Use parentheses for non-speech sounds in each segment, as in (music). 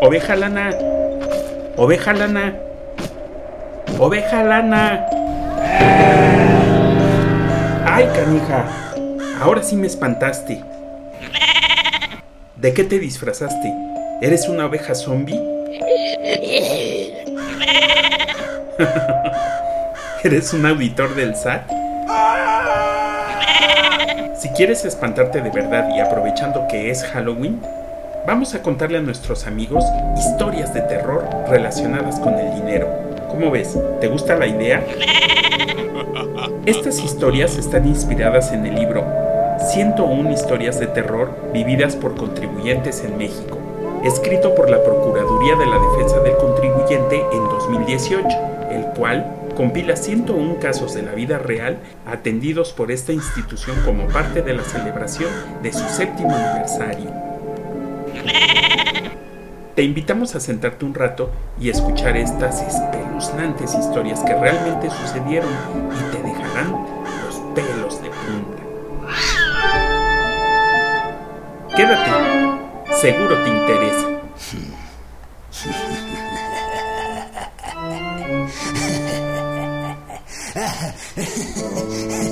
Oveja lana. Oveja lana. Oveja lana. Ay, canija. Ahora sí me espantaste. ¿De qué te disfrazaste? ¿Eres una oveja zombie? (laughs) ¿Eres un auditor del SAT? Si quieres espantarte de verdad y aprovechando que es Halloween, vamos a contarle a nuestros amigos historias de terror relacionadas con el dinero. ¿Cómo ves? ¿Te gusta la idea? (laughs) Estas historias están inspiradas en el libro 101 historias de terror vividas por contribuyentes en México, escrito por la Procuraduría de la Defensa del Contribuyente en 2018, el cual compila 101 casos de la vida real atendidos por esta institución como parte de la celebración de su séptimo aniversario. Te invitamos a sentarte un rato y escuchar estas espeluznantes historias que realmente sucedieron y te dejarán los pelos de punta. Quédate, seguro te interesa.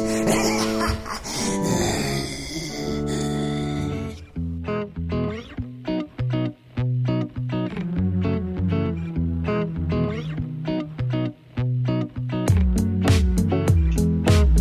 (laughs)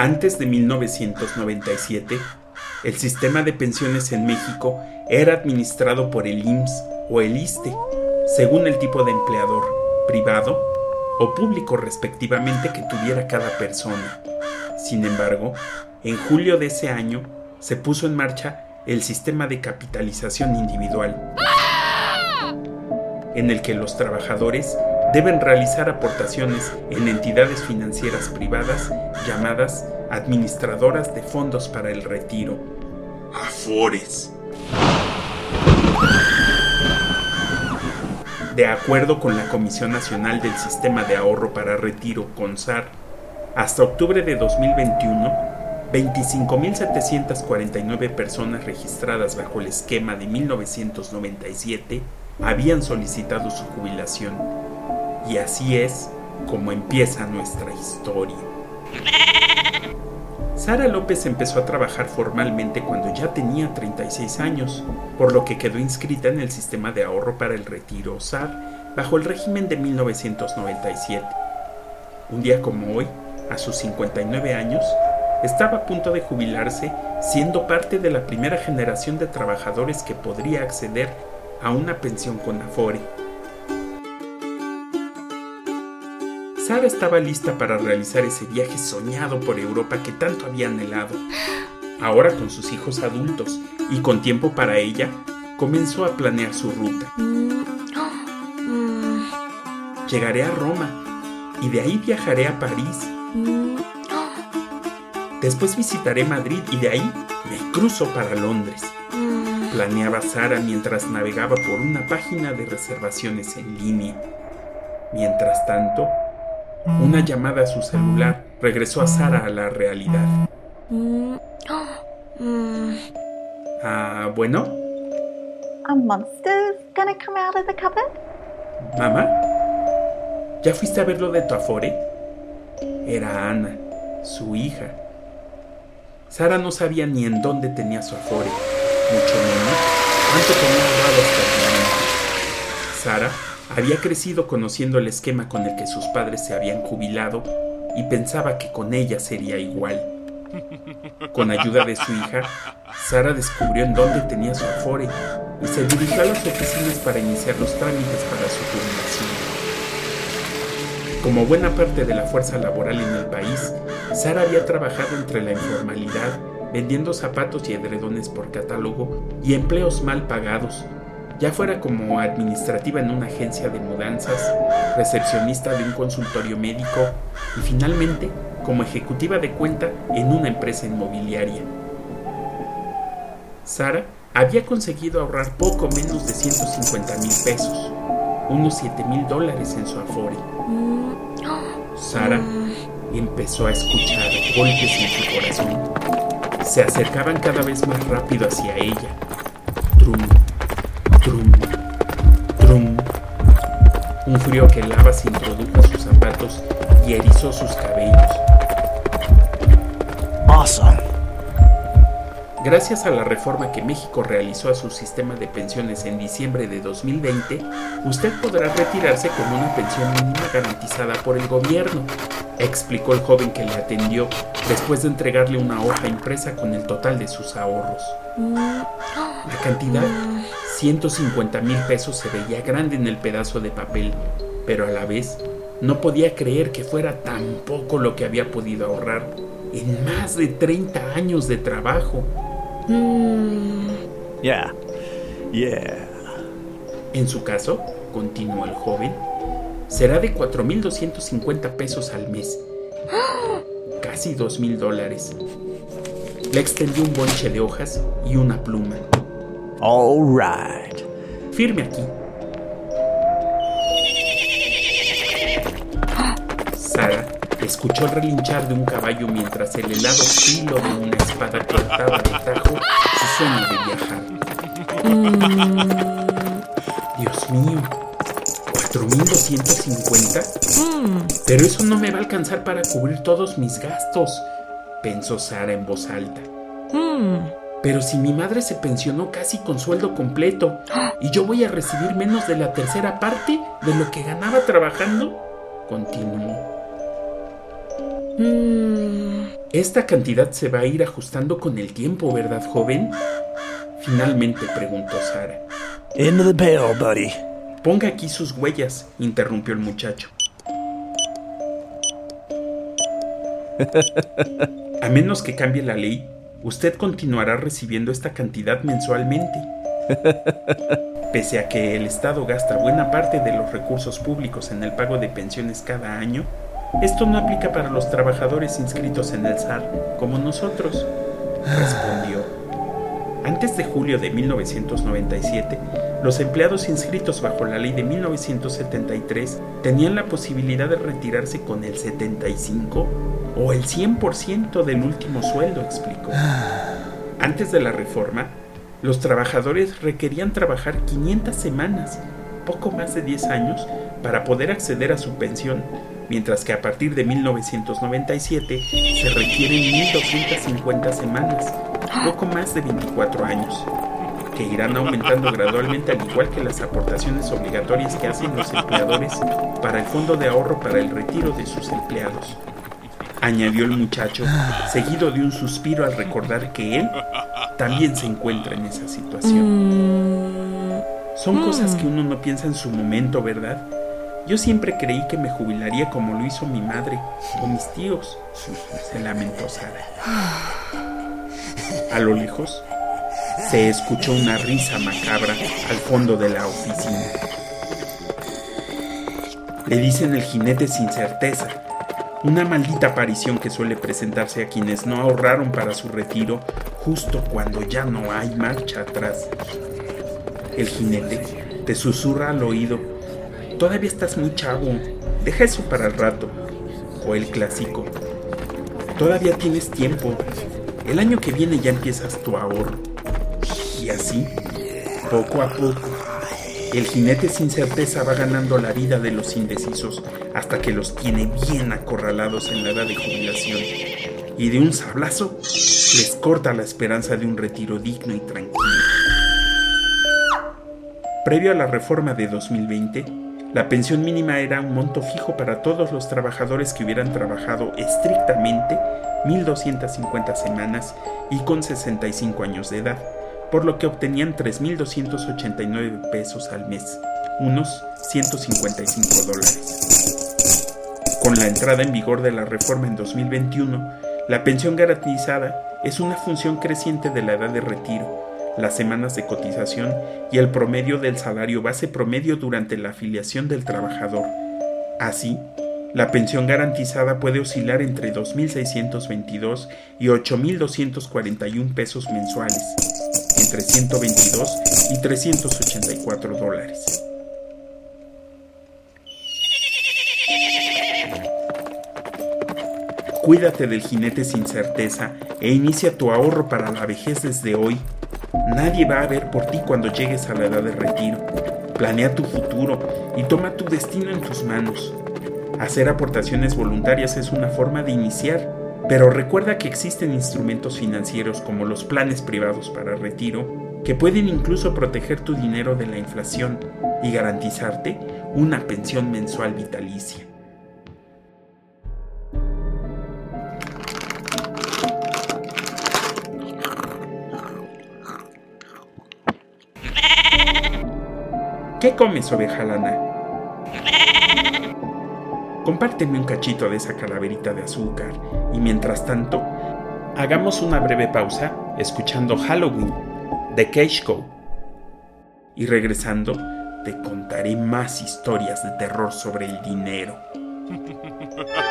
Antes de 1997, el sistema de pensiones en México era administrado por el IMSS o el ISTE, según el tipo de empleador, privado o público respectivamente que tuviera cada persona. Sin embargo, en julio de ese año se puso en marcha el sistema de capitalización individual, en el que los trabajadores deben realizar aportaciones en entidades financieras privadas llamadas administradoras de fondos para el retiro. Afores. De acuerdo con la Comisión Nacional del Sistema de Ahorro para Retiro, CONSAR, hasta octubre de 2021, 25.749 personas registradas bajo el esquema de 1997 habían solicitado su jubilación y así es como empieza nuestra historia. Sara López empezó a trabajar formalmente cuando ya tenía 36 años, por lo que quedó inscrita en el sistema de ahorro para el retiro SAR bajo el régimen de 1997. Un día como hoy, a sus 59 años, estaba a punto de jubilarse siendo parte de la primera generación de trabajadores que podría acceder a una pensión con Afore Sara estaba lista para realizar ese viaje soñado por Europa que tanto había anhelado. Ahora con sus hijos adultos y con tiempo para ella, comenzó a planear su ruta. Llegaré a Roma y de ahí viajaré a París. Después visitaré Madrid y de ahí me cruzo para Londres. Planeaba Sara mientras navegaba por una página de reservaciones en línea. Mientras tanto, una llamada a su celular regresó a Sara a la realidad. Ah, bueno. A monster's gonna come out of the cupboard? Mamá, ¿ya fuiste a ver lo de tu afore? Era Ana, su hija. Sara no sabía ni en dónde tenía su afore, mucho menos cuánto tenía ahorrado hasta el momento. Sara Había crecido conociendo el esquema con el que sus padres se habían jubilado y pensaba que con ella sería igual. Con ayuda de su hija, Sara descubrió en dónde tenía su afore y se dirigió a las oficinas para iniciar los trámites para su jubilación. Como buena parte de la fuerza laboral en el país, Sara había trabajado entre la informalidad, vendiendo zapatos y edredones por catálogo y empleos mal pagados, ya fuera como administrativa en una agencia de mudanzas, recepcionista de un consultorio médico y finalmente como ejecutiva de cuenta en una empresa inmobiliaria. Sara había conseguido ahorrar poco menos de 150 mil pesos, unos 7 mil dólares en su afore. Sara empezó a escuchar golpes en su corazón. Se acercaban cada vez más rápido hacia ella. Trum, trum, trum. Un frío que helaba se introdujo a sus zapatos y erizó sus cabellos. Awesome. Gracias a la reforma que México realizó a su sistema de pensiones en diciembre de 2020, usted podrá retirarse con una pensión mínima garantizada por el gobierno, explicó el joven que le atendió después de entregarle una hoja impresa con el total de sus ahorros. La cantidad, 150 mil pesos, se veía grande en el pedazo de papel, pero a la vez no podía creer que fuera tan poco lo que había podido ahorrar en más de 30 años de trabajo. Yeah. Yeah. En su caso, continuó el joven, será de 4.250 pesos al mes. Casi 2.000 dólares. Le extendió un bonche de hojas y una pluma. All right. Firme aquí. Sara escuchó el relinchar de un caballo mientras el helado filo de una espada cortaba de tajo su sueño de viajar. Dios mío, ¿4.250? Pero eso no me va a alcanzar para cubrir todos mis gastos, pensó Sara en voz alta. Pero si mi madre se pensionó casi con sueldo completo y yo voy a recibir menos de la tercera parte de lo que ganaba trabajando, continuó. Esta cantidad se va a ir ajustando con el tiempo, ¿verdad, joven? Finalmente preguntó Sara. Into the pail, buddy. Ponga aquí sus huellas, interrumpió el muchacho. (laughs) A menos que cambie la ley, usted continuará recibiendo esta cantidad mensualmente. (laughs) Pese a que el Estado gasta buena parte de los recursos públicos en el pago de pensiones cada año, esto no aplica para los trabajadores inscritos en el SAR como nosotros, respondió. (sighs) Antes de julio de 1997, los empleados inscritos bajo la ley de 1973 tenían la posibilidad de retirarse con el 75 o el 100% del último sueldo, explicó. Antes de la reforma, los trabajadores requerían trabajar 500 semanas, poco más de 10 años, para poder acceder a su pensión, mientras que a partir de 1997 se requieren 1.250 semanas, poco más de 24 años, que irán aumentando gradualmente al igual que las aportaciones obligatorias que hacen los empleadores para el fondo de ahorro para el retiro de sus empleados. Añadió el muchacho, seguido de un suspiro al recordar que él también se encuentra en esa situación. Son cosas que uno no piensa en su momento, ¿verdad? Yo siempre creí que me jubilaría como lo hizo mi madre o mis tíos, se lamentó Sara. A lo lejos, se escuchó una risa macabra al fondo de la oficina. Le dicen el jinete sin certeza, una maldita aparición que suele presentarse a quienes no ahorraron para su retiro justo cuando ya no hay marcha atrás. El jinete te susurra al oído, todavía estás muy chavo, deja eso para el rato. O el clásico, todavía tienes tiempo, el año que viene ya empiezas tu ahorro. Y así, poco a poco, el jinete sin certeza va ganando la vida de los indecisos hasta que los tiene bien acorralados en la edad de jubilación y de un sablazo les corta la esperanza de un retiro digno y tranquilo. Previo a la reforma de 2020, La pensión mínima era un monto fijo para todos los trabajadores que hubieran trabajado estrictamente 1.250 semanas y con 65 años de edad, por lo que obtenían 3.289 pesos al mes, unos 155 dólares. Con la entrada en vigor de la reforma en 2021, la pensión garantizada es una función creciente de la edad de retiro, las semanas de cotización y el promedio del salario base promedio durante la afiliación del trabajador. Así, la pensión garantizada puede oscilar entre 2.622 y 8.241 pesos mensuales, entre 122 y 384 dólares. Cuídate del jinete sin certeza e inicia tu ahorro para la vejez desde hoy. Nadie va a ver por ti cuando llegues a la edad de retiro. Planea tu futuro y toma tu destino en tus manos. Hacer aportaciones voluntarias es una forma de iniciar, pero recuerda que existen instrumentos financieros como los planes privados para retiro que pueden incluso proteger tu dinero de la inflación y garantizarte una pensión mensual vitalicia. ¿Qué comes, oveja lana? Compárteme un cachito de esa calaverita de azúcar y mientras tanto, hagamos una breve pausa escuchando Halloween de Cage Y regresando, te contaré más historias de terror sobre el dinero. (laughs)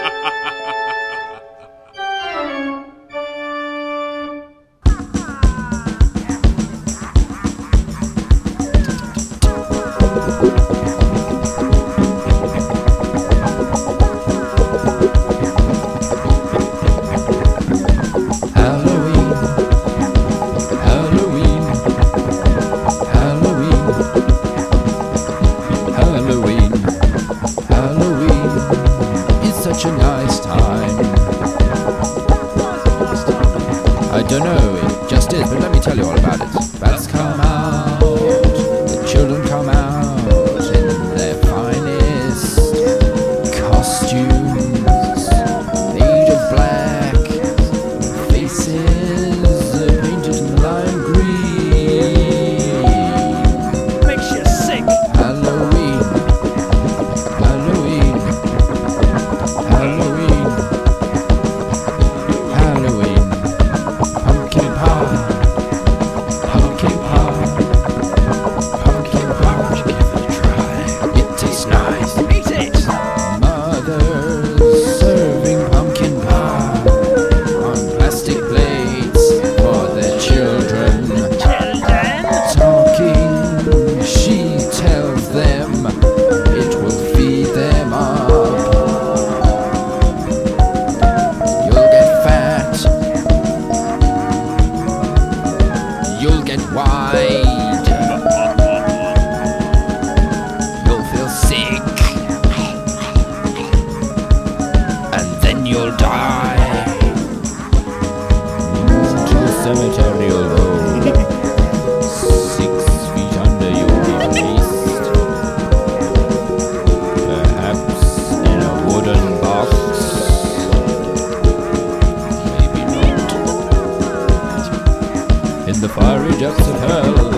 the fiery depths of hell.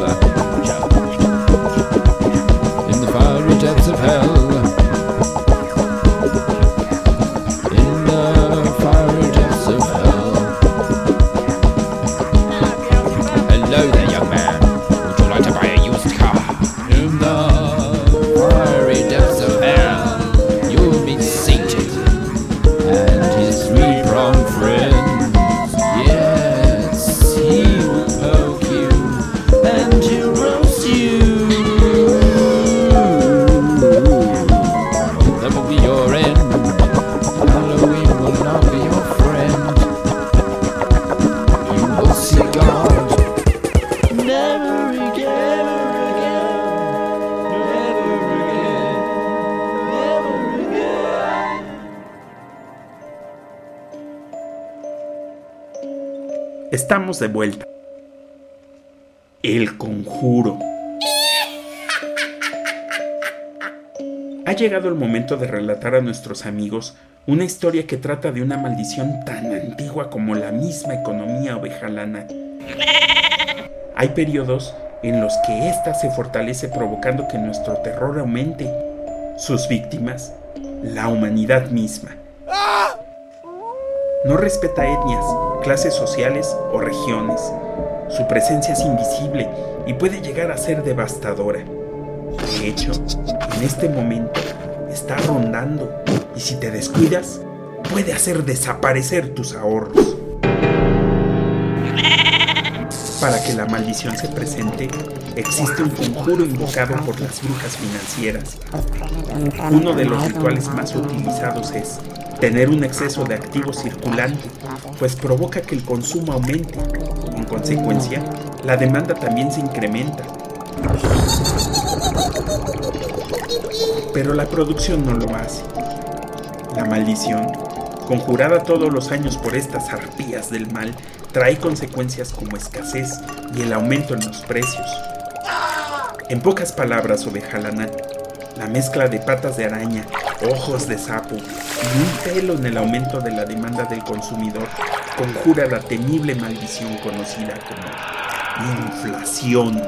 Estamos de vuelta. El conjuro. Ha llegado el momento de relatar a nuestros amigos una historia que trata de una maldición tan antigua como la misma economía ovejalana. Hay periodos en los que ésta se fortalece provocando que nuestro terror aumente. Sus víctimas, la humanidad misma. No respeta etnias, clases sociales o regiones. Su presencia es invisible y puede llegar a ser devastadora. De hecho, en este momento está rondando y si te descuidas, puede hacer desaparecer tus ahorros. Para que la maldición se presente, existe un conjuro invocado por las brujas financieras. Uno de los rituales más utilizados es tener un exceso de activo circulante, pues provoca que el consumo aumente. En consecuencia, la demanda también se incrementa. Pero la producción no lo hace. La maldición, conjurada todos los años por estas arpías del mal, trae consecuencias como escasez y el aumento en los precios. En pocas palabras, ovejalana, la mezcla de patas de araña, ojos de sapo y un pelo en el aumento de la demanda del consumidor conjura la temible maldición conocida como inflación.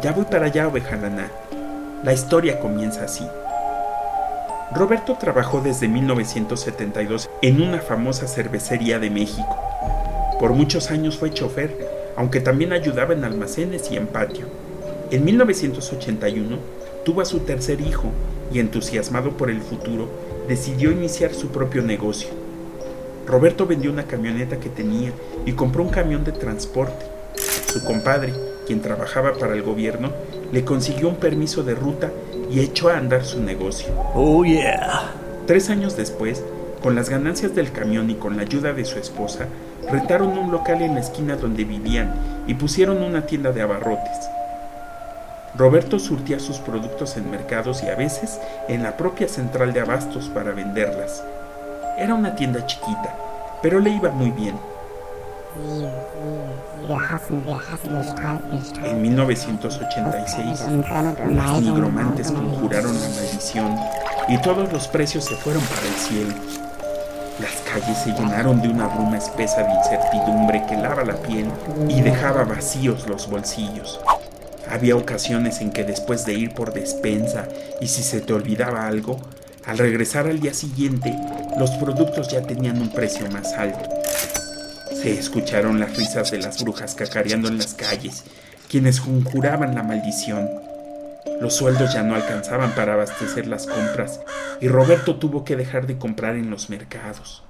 Ya voy para allá, ovejalana. La historia comienza así. Roberto trabajó desde 1972 en una famosa cervecería de México. Por muchos años fue chofer, aunque también ayudaba en almacenes y en patio. En 1981 tuvo a su tercer hijo y entusiasmado por el futuro, decidió iniciar su propio negocio. Roberto vendió una camioneta que tenía y compró un camión de transporte. Su compadre, quien trabajaba para el gobierno, le consiguió un permiso de ruta y echó a andar su negocio. Oh, yeah. Tres años después, con las ganancias del camión y con la ayuda de su esposa, rentaron un local en la esquina donde vivían y pusieron una tienda de abarrotes. Roberto surtía sus productos en mercados y a veces en la propia central de abastos para venderlas. Era una tienda chiquita, pero le iba muy bien. En 1986, los nigromantes conjuraron la maldición y todos los precios se fueron para el cielo. Las calles se llenaron de una bruma espesa de incertidumbre que lava la piel y dejaba vacíos los bolsillos. Había ocasiones en que después de ir por despensa y si se te olvidaba algo, al regresar al día siguiente, los productos ya tenían un precio más alto. Se escucharon las risas de las brujas cacareando en las calles, quienes conjuraban la maldición. Los sueldos ya no alcanzaban para abastecer las compras y Roberto tuvo que dejar de comprar en los mercados.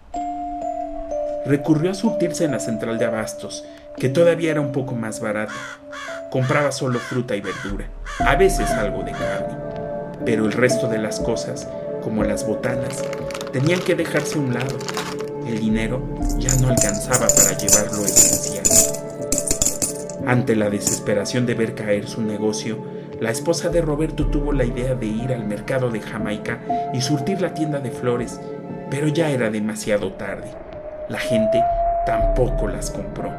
Recurrió a surtirse en la central de abastos, que todavía era un poco más barata. Compraba solo fruta y verdura, a veces algo de carne, pero el resto de las cosas, como las botanas, tenían que dejarse a un lado. El dinero ya no alcanzaba para llevar lo esencial. Ante la desesperación de ver caer su negocio, la esposa de Roberto tuvo la idea de ir al mercado de Jamaica y surtir la tienda de flores, pero ya era demasiado tarde. La gente tampoco las compró.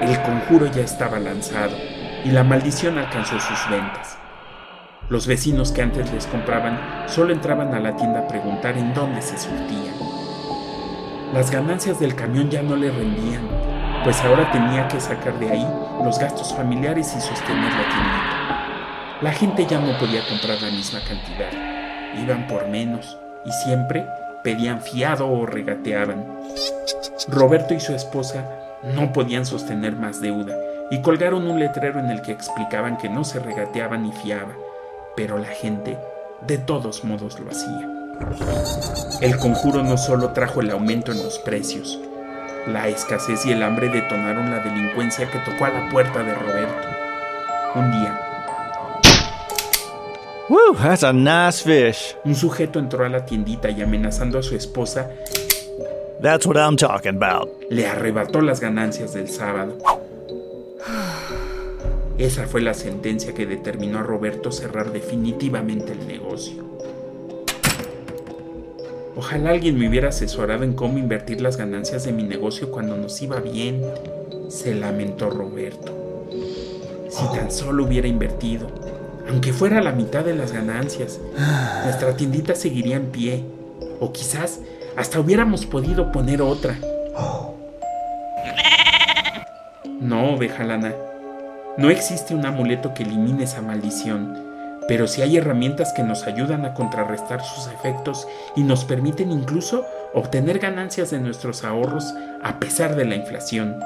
El conjuro ya estaba lanzado y la maldición alcanzó sus ventas. Los vecinos que antes les compraban solo entraban a la tienda a preguntar en dónde se surtía. Las ganancias del camión ya no le rendían, pues ahora tenía que sacar de ahí los gastos familiares y sostener la tienda. La gente ya no podía comprar la misma cantidad, iban por menos y siempre pedían fiado o regateaban. Roberto y su esposa no podían sostener más deuda y colgaron un letrero en el que explicaban que no se regateaba ni fiaba, pero la gente de todos modos lo hacía. El conjuro no solo trajo el aumento en los precios, la escasez y el hambre detonaron la delincuencia que tocó a la puerta de Roberto. Un día, Woo, that's a nice fish. un sujeto entró a la tiendita y amenazando a su esposa, That's what I'm talking about. le arrebató las ganancias del sábado. Esa fue la sentencia que determinó a Roberto cerrar definitivamente el negocio. Ojalá alguien me hubiera asesorado en cómo invertir las ganancias de mi negocio cuando nos iba bien, se lamentó Roberto. Si tan solo hubiera invertido, aunque fuera la mitad de las ganancias, nuestra tiendita seguiría en pie. O quizás hasta hubiéramos podido poner otra. No, oveja lana. No existe un amuleto que elimine esa maldición, pero sí hay herramientas que nos ayudan a contrarrestar sus efectos y nos permiten incluso obtener ganancias de nuestros ahorros a pesar de la inflación.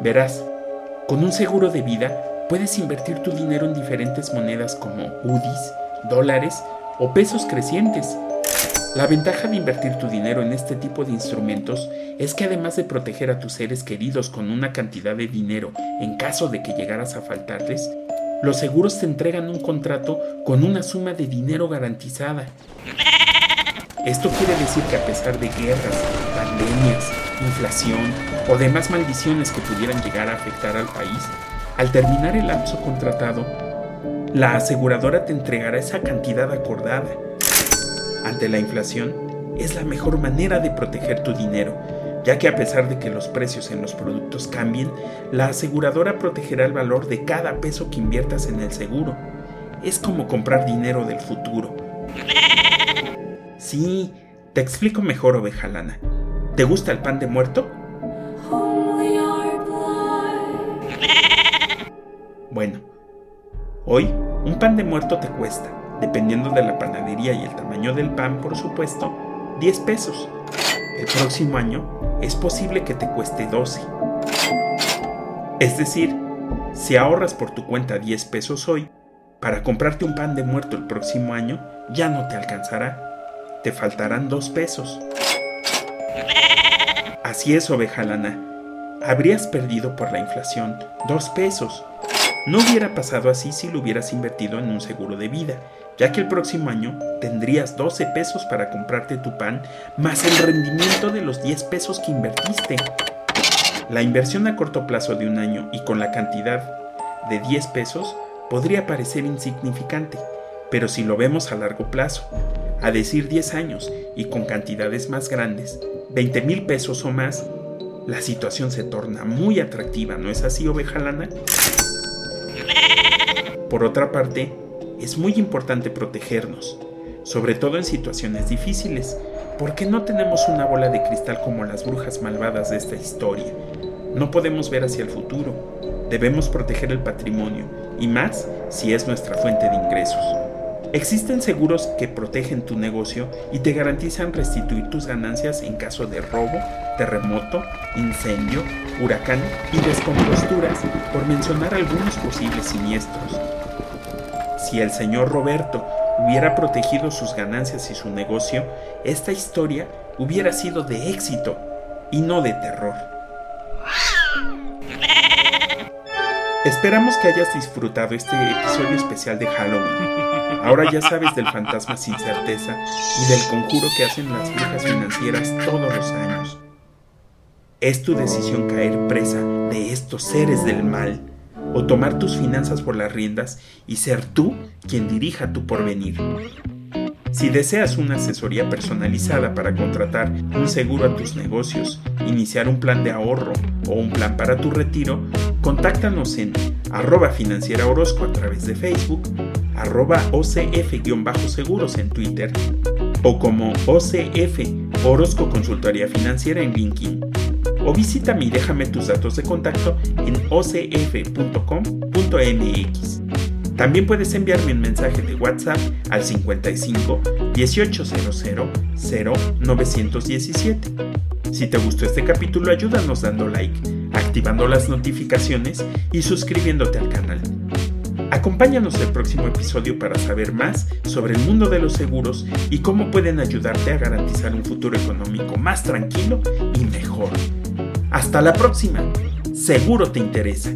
Verás, con un seguro de vida puedes invertir tu dinero en diferentes monedas como UDIs, dólares o pesos crecientes. La ventaja de invertir tu dinero en este tipo de instrumentos es que además de proteger a tus seres queridos con una cantidad de dinero en caso de que llegaras a faltarles, los seguros te entregan un contrato con una suma de dinero garantizada. Esto quiere decir que a pesar de guerras, pandemias, inflación o demás maldiciones que pudieran llegar a afectar al país, al terminar el lapso contratado, la aseguradora te entregará esa cantidad acordada ante la inflación, es la mejor manera de proteger tu dinero, ya que a pesar de que los precios en los productos cambien, la aseguradora protegerá el valor de cada peso que inviertas en el seguro. Es como comprar dinero del futuro. Sí, te explico mejor, oveja lana. ¿Te gusta el pan de muerto? Bueno, hoy un pan de muerto te cuesta dependiendo de la panadería y el tamaño del pan, por supuesto, 10 pesos. El próximo año es posible que te cueste 12. Es decir, si ahorras por tu cuenta 10 pesos hoy, para comprarte un pan de muerto el próximo año ya no te alcanzará. Te faltarán 2 pesos. Así es, oveja lana. Habrías perdido por la inflación 2 pesos. No hubiera pasado así si lo hubieras invertido en un seguro de vida, ya que el próximo año tendrías 12 pesos para comprarte tu pan más el rendimiento de los 10 pesos que invertiste. La inversión a corto plazo de un año y con la cantidad de 10 pesos podría parecer insignificante, pero si lo vemos a largo plazo, a decir 10 años y con cantidades más grandes, 20 mil pesos o más, la situación se torna muy atractiva, ¿no es así, oveja lana? Por otra parte, es muy importante protegernos, sobre todo en situaciones difíciles, porque no tenemos una bola de cristal como las brujas malvadas de esta historia. No podemos ver hacia el futuro. Debemos proteger el patrimonio, y más si es nuestra fuente de ingresos. Existen seguros que protegen tu negocio y te garantizan restituir tus ganancias en caso de robo, terremoto, incendio, huracán y descomposturas, por mencionar algunos posibles siniestros. Si el señor Roberto hubiera protegido sus ganancias y su negocio, esta historia hubiera sido de éxito y no de terror. Esperamos que hayas disfrutado este episodio especial de Halloween. Ahora ya sabes del fantasma sin certeza y del conjuro que hacen las brujas financieras todos los años. Es tu decisión caer presa de estos seres del mal o tomar tus finanzas por las riendas y ser tú quien dirija tu porvenir. Si deseas una asesoría personalizada para contratar un seguro a tus negocios, iniciar un plan de ahorro o un plan para tu retiro, contáctanos en arroba financiera Orozco a través de Facebook, arroba OCF-seguros en Twitter o como OCF Orozco Consultoría Financiera en LinkedIn o visítame y déjame tus datos de contacto en ocf.com.mx. También puedes enviarme un mensaje de WhatsApp al 55 1800 0917. Si te gustó este capítulo, ayúdanos dando like, activando las notificaciones y suscribiéndote al canal. Acompáñanos el próximo episodio para saber más sobre el mundo de los seguros y cómo pueden ayudarte a garantizar un futuro económico más tranquilo y mejor. Hasta la próxima. Seguro te interesa.